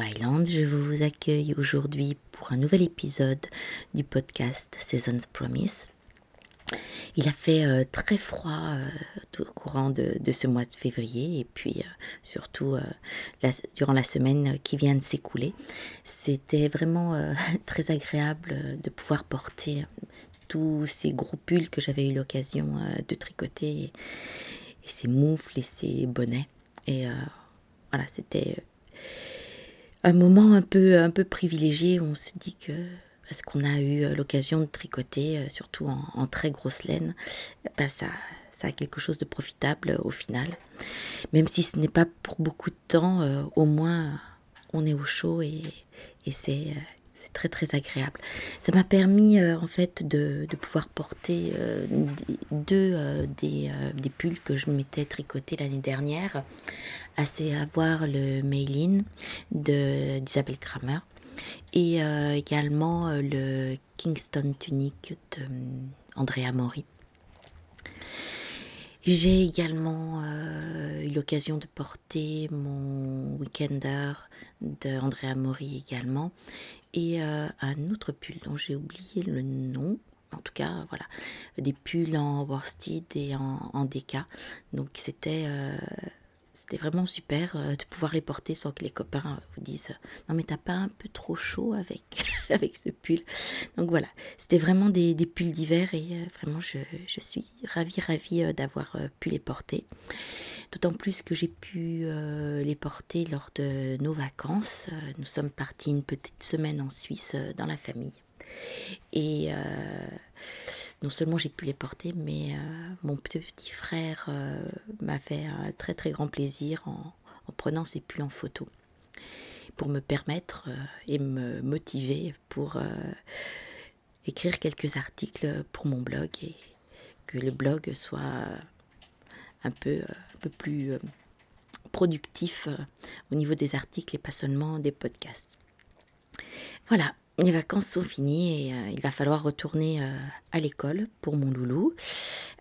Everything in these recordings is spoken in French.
Island. Je vous accueille aujourd'hui pour un nouvel épisode du podcast Seasons Promise. Il a fait euh, très froid euh, au courant de, ce mois de février et puis euh, surtout durant la semaine qui vient de s'écouler. C'était vraiment très agréable de pouvoir porter tous ces gros pulls que j'avais eu l'occasion de tricoter et, et, ces moufles et ces bonnets. Et voilà, c'était un moment un peu, un peu privilégié on se dit que parce qu'on a eu euh, l'occasion de tricoter, euh, surtout en, très grosse laine, ben ça, ça a quelque chose de profitable euh, au final. Même si ce n'est pas pour beaucoup de temps, au moins on est au chaud et, et c'est très très agréable. Ça m'a permis en fait de, pouvoir porter deux des, des, pulls que je m'étais tricoté l'année dernière, à savoir le Mailin d'Isabelle Kramer et euh, également euh, le Kingston Tunic d'Andrea euh, Mori. J'ai également eu l'occasion de porter mon Weekender d'Andrea Mori également et un autre pull dont j'ai oublié le nom. En tout cas, voilà, des pulls en worsted et en, en DK. Donc c'était c'était vraiment super euh, de pouvoir les porter sans que les copains vous disent non mais t'as pas un peu trop chaud avec, avec ce pull. Donc voilà, c'était vraiment des, des pulls d'hiver et euh, vraiment je, je, suis ravie ravie euh, d'avoir pu les porter. D'autant plus que j'ai pu les porter lors de nos vacances. Nous sommes partis une petite semaine en Suisse dans la famille. Et non seulement j'ai pu les porter, mais euh, mon petit frère euh, m'a fait un très très grand plaisir en, prenant ces pulls en photo pour me permettre euh, et me motiver pour écrire quelques articles pour mon blog et que le blog soit un peu, un peu plus productif au niveau des articles et pas seulement des podcasts. Voilà, les vacances sont finies et euh, il va falloir retourner euh, à l'école pour mon loulou.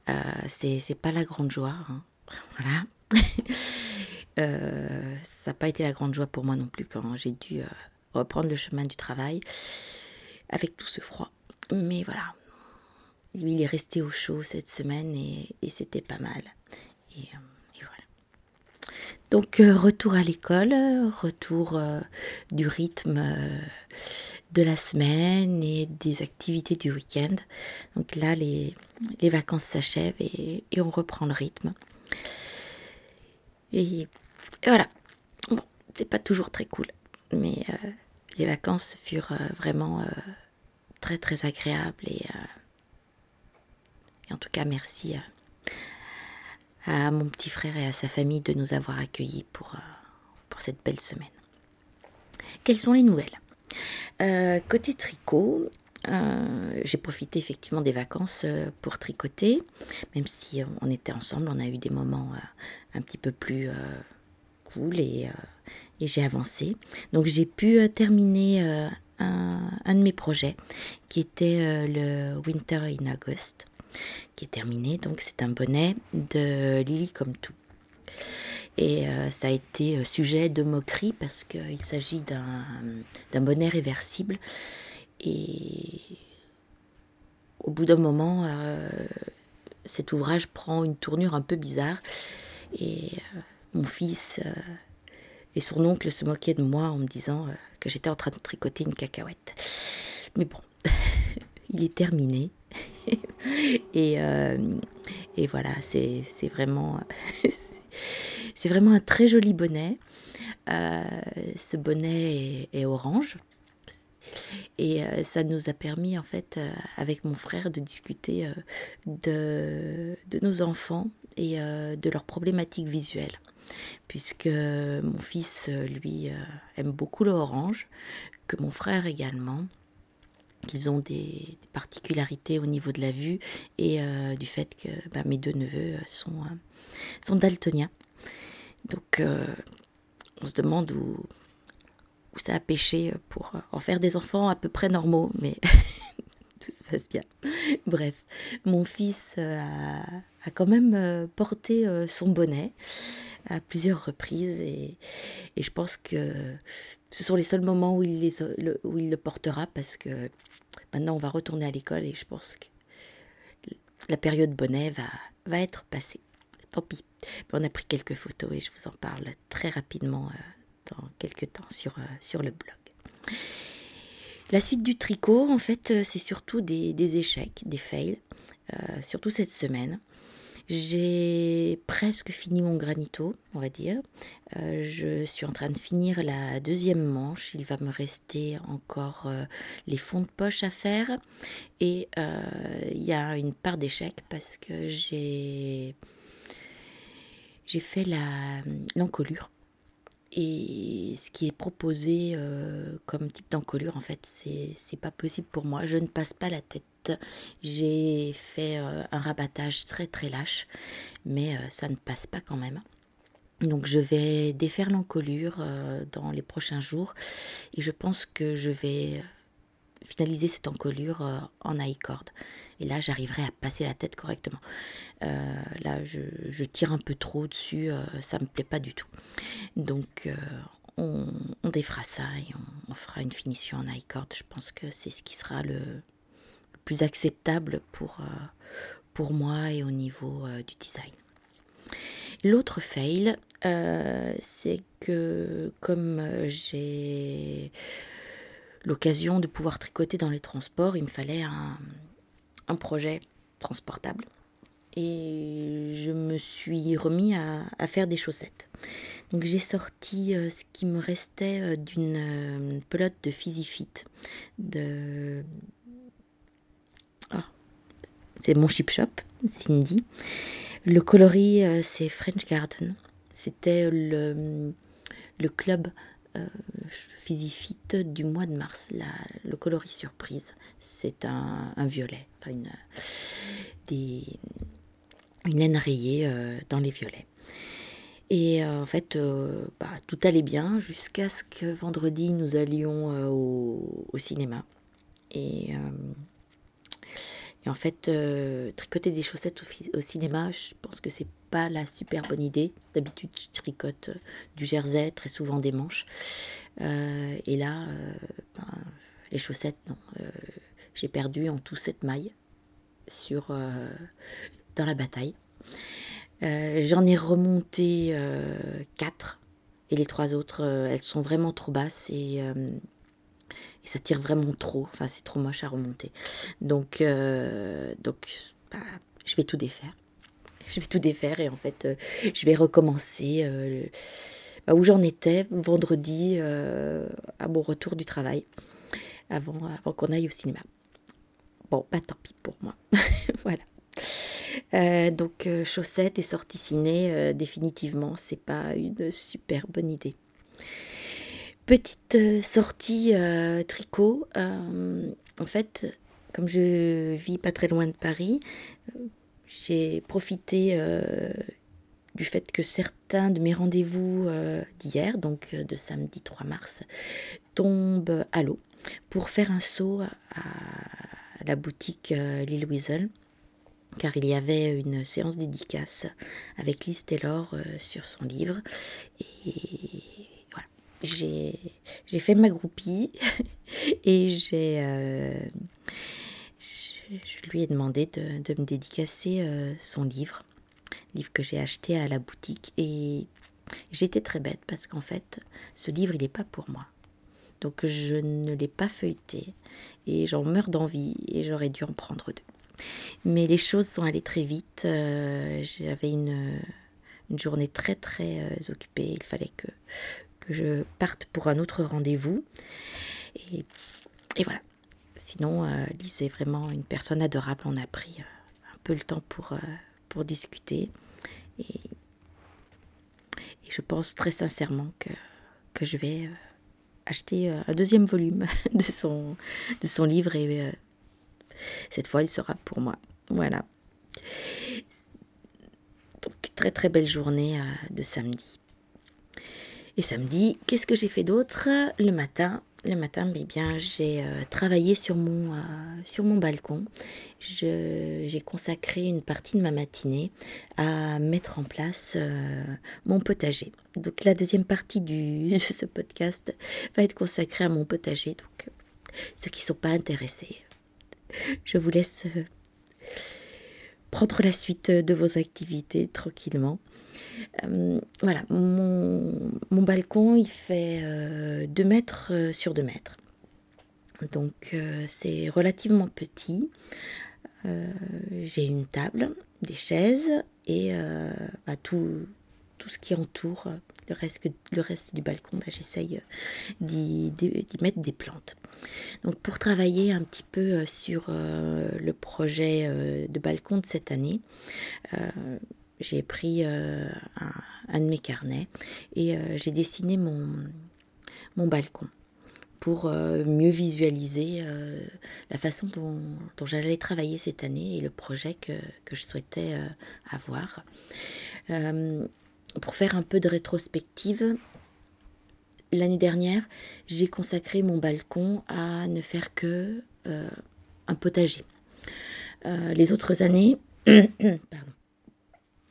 Euh, c'est pas la grande joie. Hein. Voilà. ça n'a pas été la grande joie pour moi non plus quand j'ai dû reprendre le chemin du travail avec tout ce froid. Mais voilà. Lui, il est resté au chaud cette semaine et, c'était pas mal. Donc, retour à l'école, retour du rythme de la semaine et des activités du week-end. Donc là, les, vacances s'achèvent et, on reprend le rythme. Et, voilà. Bon, c'est pas toujours très cool, mais euh, les vacances furent euh, vraiment euh, très très agréables et, en tout cas merci à mon petit frère et à sa famille de nous avoir accueillis pour, pour cette belle semaine. Quelles sont les nouvelles? Euh, côté tricot, euh, j'ai profité effectivement des vacances euh, pour tricoter, même si on était ensemble, on a eu des moments un petit peu plus cool et, j'ai avancé. Donc j'ai pu terminer un, de mes projets qui était le Winter in August, qui est terminé. Donc c'est un bonnet de Lily comme tout. Et euh, ça a été euh, sujet de moquerie parce qu'il s'agit d'un bonnet réversible. Et au bout d'un moment, euh, cet ouvrage prend une tournure un peu bizarre. Et mon fils et son oncle se moquaient de moi en me disant que j'étais en train de tricoter une cacahuète. Mais bon, il est terminé. et, et voilà, c'est vraiment... C'est vraiment un très joli bonnet. Euh, ce bonnet est, orange. Et euh, ça nous a permis, en fait, euh, avec mon frère, de discuter de, nos enfants et de leurs problématiques visuelles. Puisque mon fils, lui, aime beaucoup l'orange, que mon frère également qu'ils ont des, particularités au niveau de la vue et du fait que bah, mes deux neveux sont, sont daltoniens. Donc, euh, on se demande où, où ça a pêché pour en faire des enfants à peu près normaux, mais tout se passe bien. Bref, mon fils euh, a, a quand même euh, porté son bonnet à plusieurs reprises et, Et je pense que ce sont les seuls moments où il, les, le, où il le portera parce que maintenant on va retourner à l'école et je pense que la période bonnet va, être passée. Tant pis. On a pris quelques photos et je vous en parle très rapidement euh, dans quelques temps sur, euh, sur le blog. La suite du tricot, en fait, euh, c'est surtout des, des, échecs, des fails, surtout cette semaine. J'ai presque fini mon granito, on va dire. Euh, je suis en train de finir la deuxième manche. Il va me rester encore euh, les fonds de poche à faire. Et euh, il y a une part d'échec parce que j'ai j'ai fait l'encolure. Et ce qui est proposé comme type d'encolure, en fait, c'est pas possible pour moi. Je ne passe pas la tête j'ai fait euh, un rabattage très très lâche, mais euh, ça ne passe pas quand même. Donc je vais défaire l'encolure euh, dans les prochains jours et je pense que je vais finaliser cette encolure en high cord. Et là, j'arriverai à passer la tête correctement. là, je, tire un peu trop dessus, ça me plaît pas du tout. Donc, on, défera ça et on, on, fera une finition en high cord. Je pense que c'est ce qui sera le, plus acceptable pour, euh, pour moi et au niveau euh, du design. L'autre fail, euh, c'est que comme j'ai l'occasion de pouvoir tricoter dans les transports, il me fallait un, projet transportable. Et je me suis remis à, faire des chaussettes. Donc j'ai sorti ce qui me restait d'une pelote de Fit de c'est mon chip shop, Cindy. Le coloris, euh, c'est French Garden. C'était le, club euh, du mois de mars, le coloris surprise. C'est un, violet, enfin une, des, une laine rayée euh, dans les violets. Et euh, en fait, bah, tout allait bien jusqu'à ce que vendredi nous allions au, au, cinéma. Et et en fait, euh, tricoter des chaussettes au, cinéma, je pense que c'est pas la super bonne idée. D'habitude, je tricote euh, du jersey, très souvent des manches. Euh, et là, ben, les chaussettes, non. j'ai perdu en tout cette mailles sur, dans la bataille. J'en ai remonté quatre. Et les trois autres, elles sont vraiment trop basses et et ça tire vraiment trop. Enfin, c'est trop moche à remonter. Donc, euh, donc bah, je vais tout défaire. Je vais tout défaire et en fait, euh, je vais recommencer euh, bah, où j'en étais vendredi à mon retour du travail, avant, qu'on aille au cinéma. Bon, pas bah, tant pis pour moi. voilà. donc, chaussettes et sorties ciné, définitivement, c'est pas une super bonne idée. Petite euh, sortie euh, tricot. Euh, en fait, comme je vis pas très loin de Paris, j'ai profité du fait que certains de mes rendez-vous d'hier, donc de samedi 3 mars, tombent à l'eau pour faire un saut à la boutique Lille Weasel car il y avait une séance dédicace avec Liz Taylor sur son livre et j'ai fait ma groupie et j'ai euh, je, lui ai demandé de, de me dédicacer euh, son livre, livre que j'ai acheté à la boutique et j'étais très bête parce qu'en fait ce livre il n'est pas pour moi. Donc je ne l'ai pas feuilleté et j'en meurs d'envie et j'aurais dû en prendre deux. Mais les choses sont allées très vite. Euh, j'avais une, une, journée très très occupée. Il fallait que, que je parte pour un autre rendez-vous. Et, voilà. Sinon, euh, Lise est vraiment une personne adorable. On a pris euh, un peu le temps pour, euh, discuter. Et, je pense très sincèrement que, je vais acheter un deuxième volume de son, de son livre. Et cette fois, il sera pour moi. Voilà. Donc, très très belle journée de samedi. Et samedi, qu'est-ce que j'ai fait d'autre? Le matin, le matin, eh bien, j'ai travaillé sur mon, mon balcon. J'ai consacré une partie de ma matinée à mettre en place mon potager. Donc la deuxième partie du, de ce podcast va être consacrée à mon potager. Donc ceux qui ne sont pas intéressés, je vous laisse prendre la suite de vos activités tranquillement. Euh, voilà, mon, balcon, il fait 2 euh, mètres euh, sur 2 mètres. Donc c'est relativement petit. J'ai une table, des chaises et bah, tout, tout ce qui entoure le reste, le reste du balcon, bah, j'essaye d'y mettre des plantes. Donc pour travailler un petit peu euh, sur euh, le projet euh, de balcon de cette année, j'ai pris un, de mes carnets et j'ai dessiné mon, mon balcon pour mieux visualiser la façon dont, j'allais travailler cette année et le projet que je souhaitais avoir pour faire un peu de rétrospective, l'année dernière, j'ai consacré mon balcon à ne faire que euh, un potager. Euh, les autres années,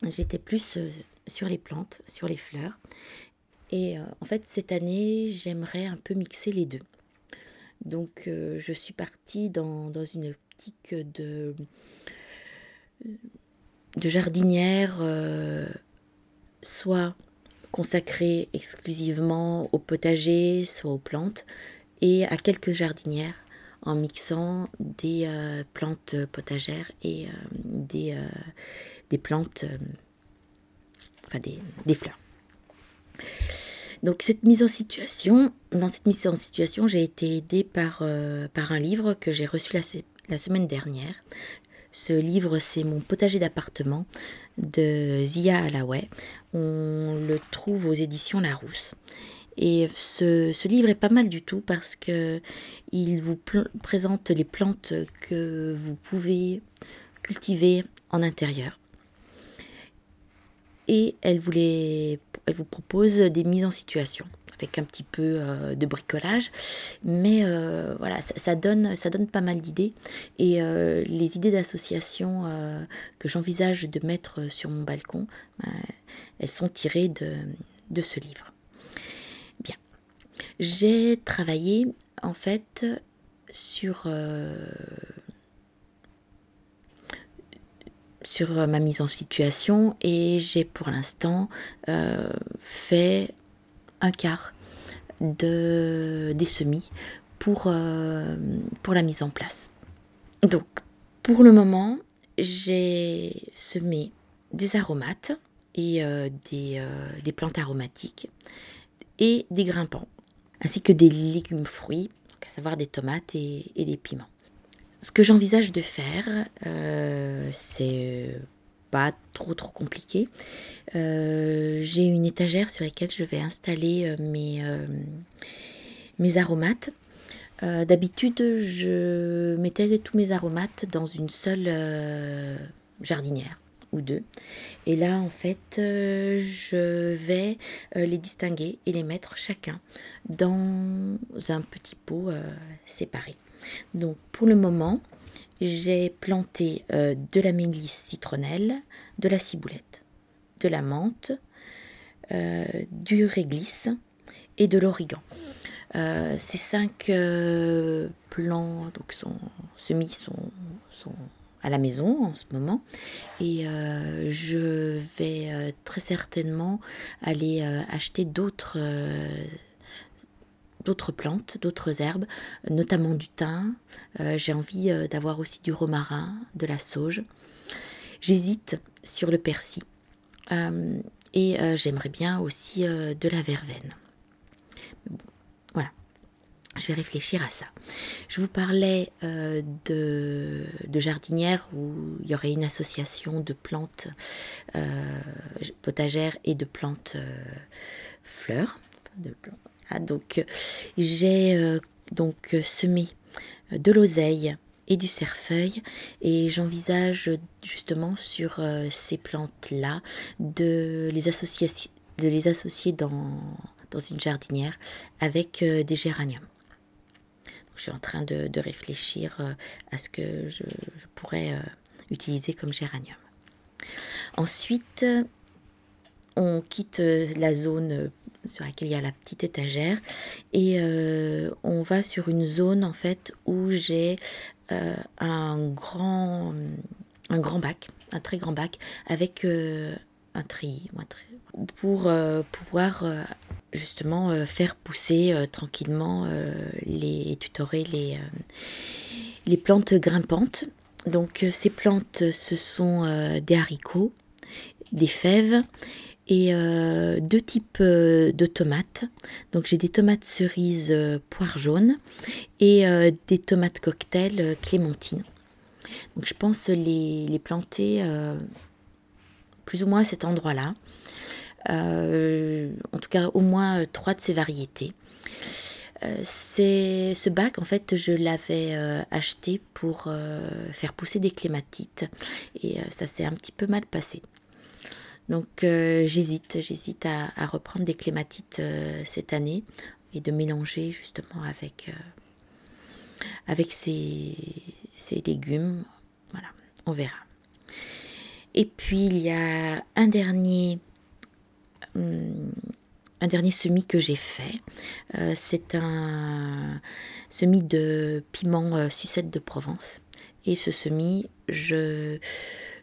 j'étais plus euh, sur les plantes, sur les fleurs. Et en fait, cette année, j'aimerais un peu mixer les deux. Donc, je suis partie dans, une optique de jardinière soit consacré exclusivement au potager, soit aux plantes, et à quelques jardinières en mixant des euh, plantes potagères et euh, des, euh, des, plantes, enfin des, fleurs. Donc cette mise en situation, dans cette mise en situation, j'ai été aidée par, un livre que j'ai reçu la semaine dernière. Ce livre, c'est Mon potager d'appartement de Zia Alaway. On le trouve aux éditions Larousse. Et ce, livre est pas mal du tout parce que il vous présente les plantes que vous pouvez cultiver en intérieur. Et elle vous, elle vous propose des mises en situation avec un petit peu euh, de bricolage. Mais euh, voilà, ça, donne, ça donne pas mal d'idées. Et euh, les idées d'association que j'envisage de mettre sur mon balcon, elles sont tirées de, de ce livre. Bien. J'ai travaillé en fait sur sur ma mise en situation et j'ai pour l'instant fait un quart de, des semis pour, euh, pour la mise en place. Donc, pour le moment, j'ai semé des aromates et euh, des, euh, des, plantes aromatiques et des grimpants, ainsi que des légumes fruits, à savoir des tomates et des piments. Ce que j'envisage de faire, c'est pas trop trop compliqué. Euh, j'ai une étagère sur laquelle je vais installer euh, mes, euh, mes aromates. D'habitude, je mettais tous mes aromates dans une seule jardinière ou deux. Et là, en fait, je vais les distinguer et les mettre chacun dans un petit pot séparé. Donc, pour le moment, j'ai planté euh, de la mélisse citronnelle, de la ciboulette, de la menthe, euh, du réglisse et de l'origan. Euh, ces cinq plants donc sont, semis sont, sont, à la maison en ce moment et je vais très certainement aller acheter d'autres d'autres plantes, d'autres herbes, notamment du thym. Euh, j'ai envie euh, d'avoir aussi du romarin, de la sauge. J'hésite sur le persil. Euh, et j'aimerais bien aussi de la verveine. voilà. Je vais réfléchir à ça. Je vous parlais de, jardinière où il y aurait une association de plantes potagères et de plantes fleurs, donc j'ai euh, donc semé de l'oseille et du cerfeuil et j'envisage justement sur euh, ces plantes-là de les associer, de les associer dans, dans une jardinière avec euh, des géraniums. je suis en train de, réfléchir à ce que je, pourrais utiliser comme géranium. Ensuite, on quitte la zone sur laquelle il y a la petite étagère. Et on va sur une zone en fait où j'ai un grand un grand bac, un très grand bac avec un tri, pour pouvoir justement faire pousser tranquillement les tutorer les plantes grimpantes. Donc euh, ces plantes, ce sont euh, des haricots, des fèves et euh, deux types de tomates. Donc j'ai des tomates cerises poire jaune et des tomates cocktail clémentine. Donc je pense les, planter plus ou moins à cet endroit-là. en tout cas au moins trois de ces variétés. Euh, c'est ce bac en fait je l'avais euh, acheté pour euh, faire pousser des clématites et ça s'est un petit peu mal passé. Donc j'hésite, j'hésite à, reprendre des clématites cette année et de mélanger justement avec avec ces, légumes. Voilà, on verra. Et puis il y a un dernier hum, un dernier semis que j'ai fait. Euh, c'est un semis de piment euh, sucette de Provence. Et ce semis, je,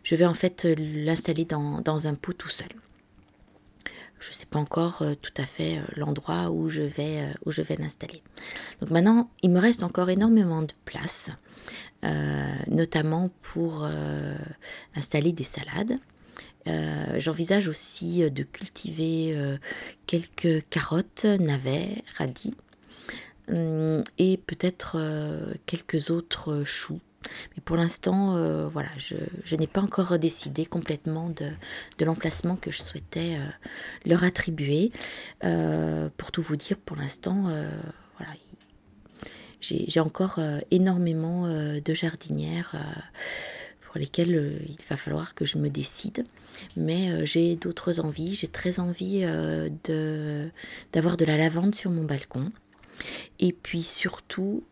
je vais en fait l'installer dans, un pot tout seul. Je ne sais pas encore euh, tout à fait l'endroit où je vais, où vais l'installer. Donc maintenant, il me reste encore énormément de place, notamment pour installer des salades. Euh, j'envisage aussi euh, de cultiver euh, quelques carottes, navets, radis hum, et peut-être quelques autres choux. Mais pour l'instant, voilà, je, n'ai pas encore décidé complètement de, l'emplacement que je souhaitais leur attribuer. pour tout vous dire, pour l'instant, voilà, j'ai encore énormément de jardinières pour lesquels euh, il va falloir que je me décide. Mais euh, j'ai d'autres envies. J'ai très envie euh, de, d'avoir de la lavande sur mon balcon. Et puis surtout,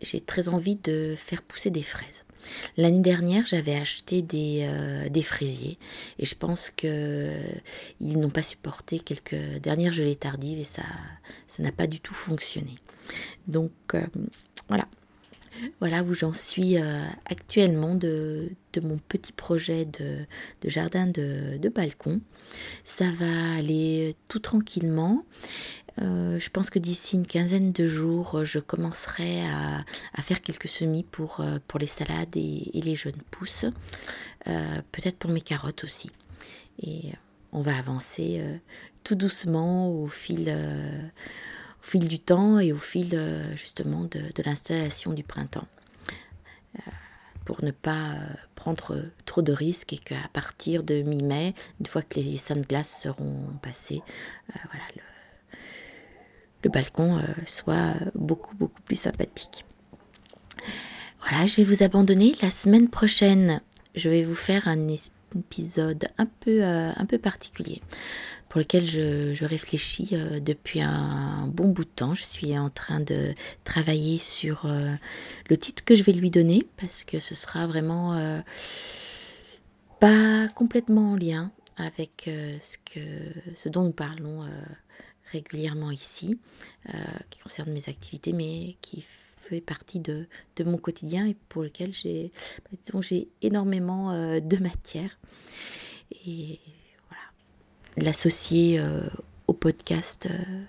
j'ai très envie de faire pousser des fraises. L'année dernière, j'avais acheté des, des, fraisiers et je pense que ils n'ont pas supporté quelques dernières gelées tardives et ça ça n'a pas du tout fonctionné. Donc voilà, voilà où j'en suis euh, actuellement de, mon petit projet de, jardin de, balcon. Ça va aller tout tranquillement. Euh, je pense que d'ici une quinzaine de jours, je commencerai à, faire quelques semis pour, euh, les salades et, les jeunes pousses. Peut-être pour mes carottes aussi. Et on va avancer tout doucement au fil du temps et au fil euh, justement de, l'installation du printemps. Euh, pour ne pas euh, prendre trop de risques et qu'à partir de mi-mai, une fois que les seins de glace seront passés, voilà, le, balcon soit beaucoup beaucoup plus sympathique. Voilà, je vais vous abandonner. La semaine prochaine, je vais vous faire un épisode un peu, peu particulier pour lequel je, réfléchis euh, depuis un bon bout de temps. Je suis en train de travailler sur euh, le titre que je vais lui donner parce que ce sera vraiment euh, pas complètement en lien avec ce, que, ce dont nous parlons régulièrement ici, qui concerne mes activités, mais qui fait partie de, de mon quotidien et pour lequel j'ai énormément de matière. Et l'associer euh, au podcast euh,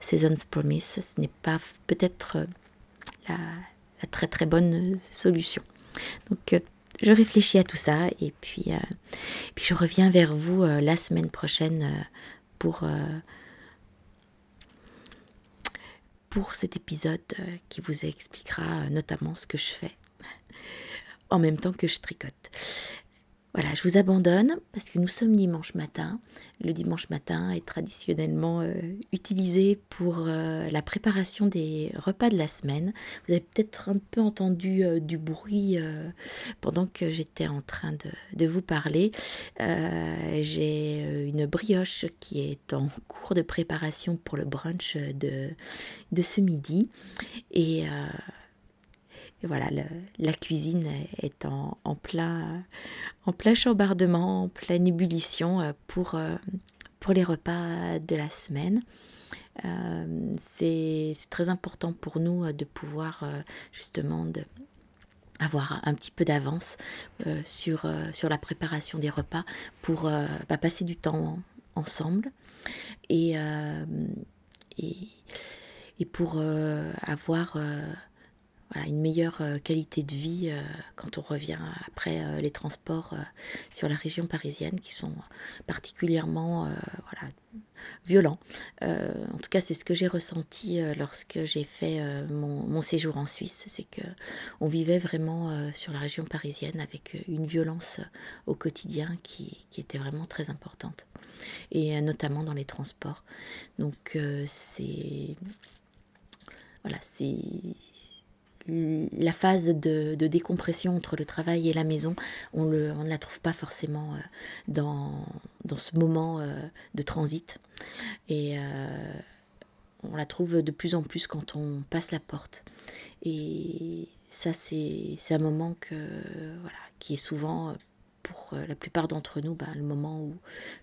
Seasons Promise, ce n'est pas peut-être euh, la, très très bonne solution. Donc je réfléchis à tout ça et puis, puis je reviens vers vous la semaine prochaine pour, pour cet épisode qui vous expliquera notamment ce que je fais en même temps que je tricote. Voilà, je vous abandonne parce que nous sommes dimanche matin. Le dimanche matin est traditionnellement euh, utilisé pour euh, la préparation des repas de la semaine. Vous avez peut-être un peu entendu euh, du bruit pendant que j'étais en train de, vous parler. J'ai une brioche qui est en cours de préparation pour le brunch de, de ce midi. Et voilà, la cuisine est en, plein, en plein chambardement, en pleine ébullition euh, pour, euh, pour les repas de la semaine. Euh, c'est très important pour nous de pouvoir justement avoir un petit peu d'avance sur, sur la préparation des repas pour bah, passer du temps ensemble et, et, pour avoir une meilleure euh, qualité de vie euh, quand on revient après euh, les transports sur la région parisienne qui sont particulièrement voilà, violents. en tout cas, c'est ce que j'ai ressenti lorsque j'ai fait mon, séjour en Suisse, c'est que on vivait vraiment sur la région parisienne avec une violence au quotidien qui, qui était vraiment très importante, et notamment dans les transports. Donc c'est voilà, c'est la phase de, décompression entre le travail et la maison, on, ne la trouve pas forcément euh, dans, ce moment euh, de transit. Et euh, on la trouve de plus en plus quand on passe la porte. Et ça, c'est un moment que, voilà, qui est souvent pour la plupart d'entre nous ben, le moment où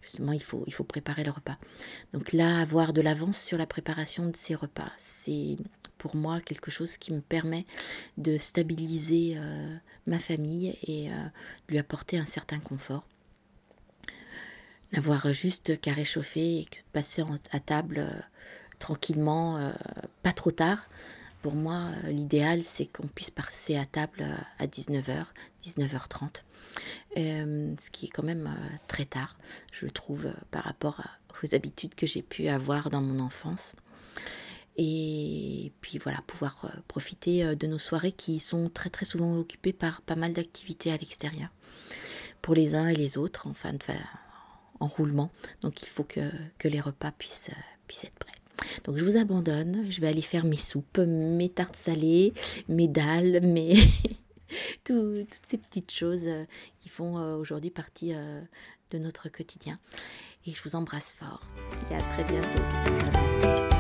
justement il faut, il faut préparer le repas. Donc là, avoir de l'avance sur la préparation de ces repas, c'est pour moi quelque chose qui me permet de stabiliser euh, ma famille et euh, lui apporter un certain confort. N'avoir juste qu'à réchauffer et passer à table euh, tranquillement, pas trop tard. Pour moi, l'idéal, c'est qu'on puisse passer à table à 19h, 19h30, ce qui est quand même très tard, je trouve, par rapport aux habitudes que j'ai pu avoir dans mon enfance et puis voilà, pouvoir euh, profiter euh, de nos soirées qui sont très très souvent occupées par pas mal d'activités à l'extérieur, pour les uns et les autres, enfin, en roulement. Donc il faut que, les repas euh, puissent être prêts. Donc je vous abandonne, je vais aller faire mes soupes, mes tartes salées, mes dalles, mes... toutes ces petites choses qui font aujourd'hui partie de notre quotidien. Et je vous embrasse fort. Et à très bientôt.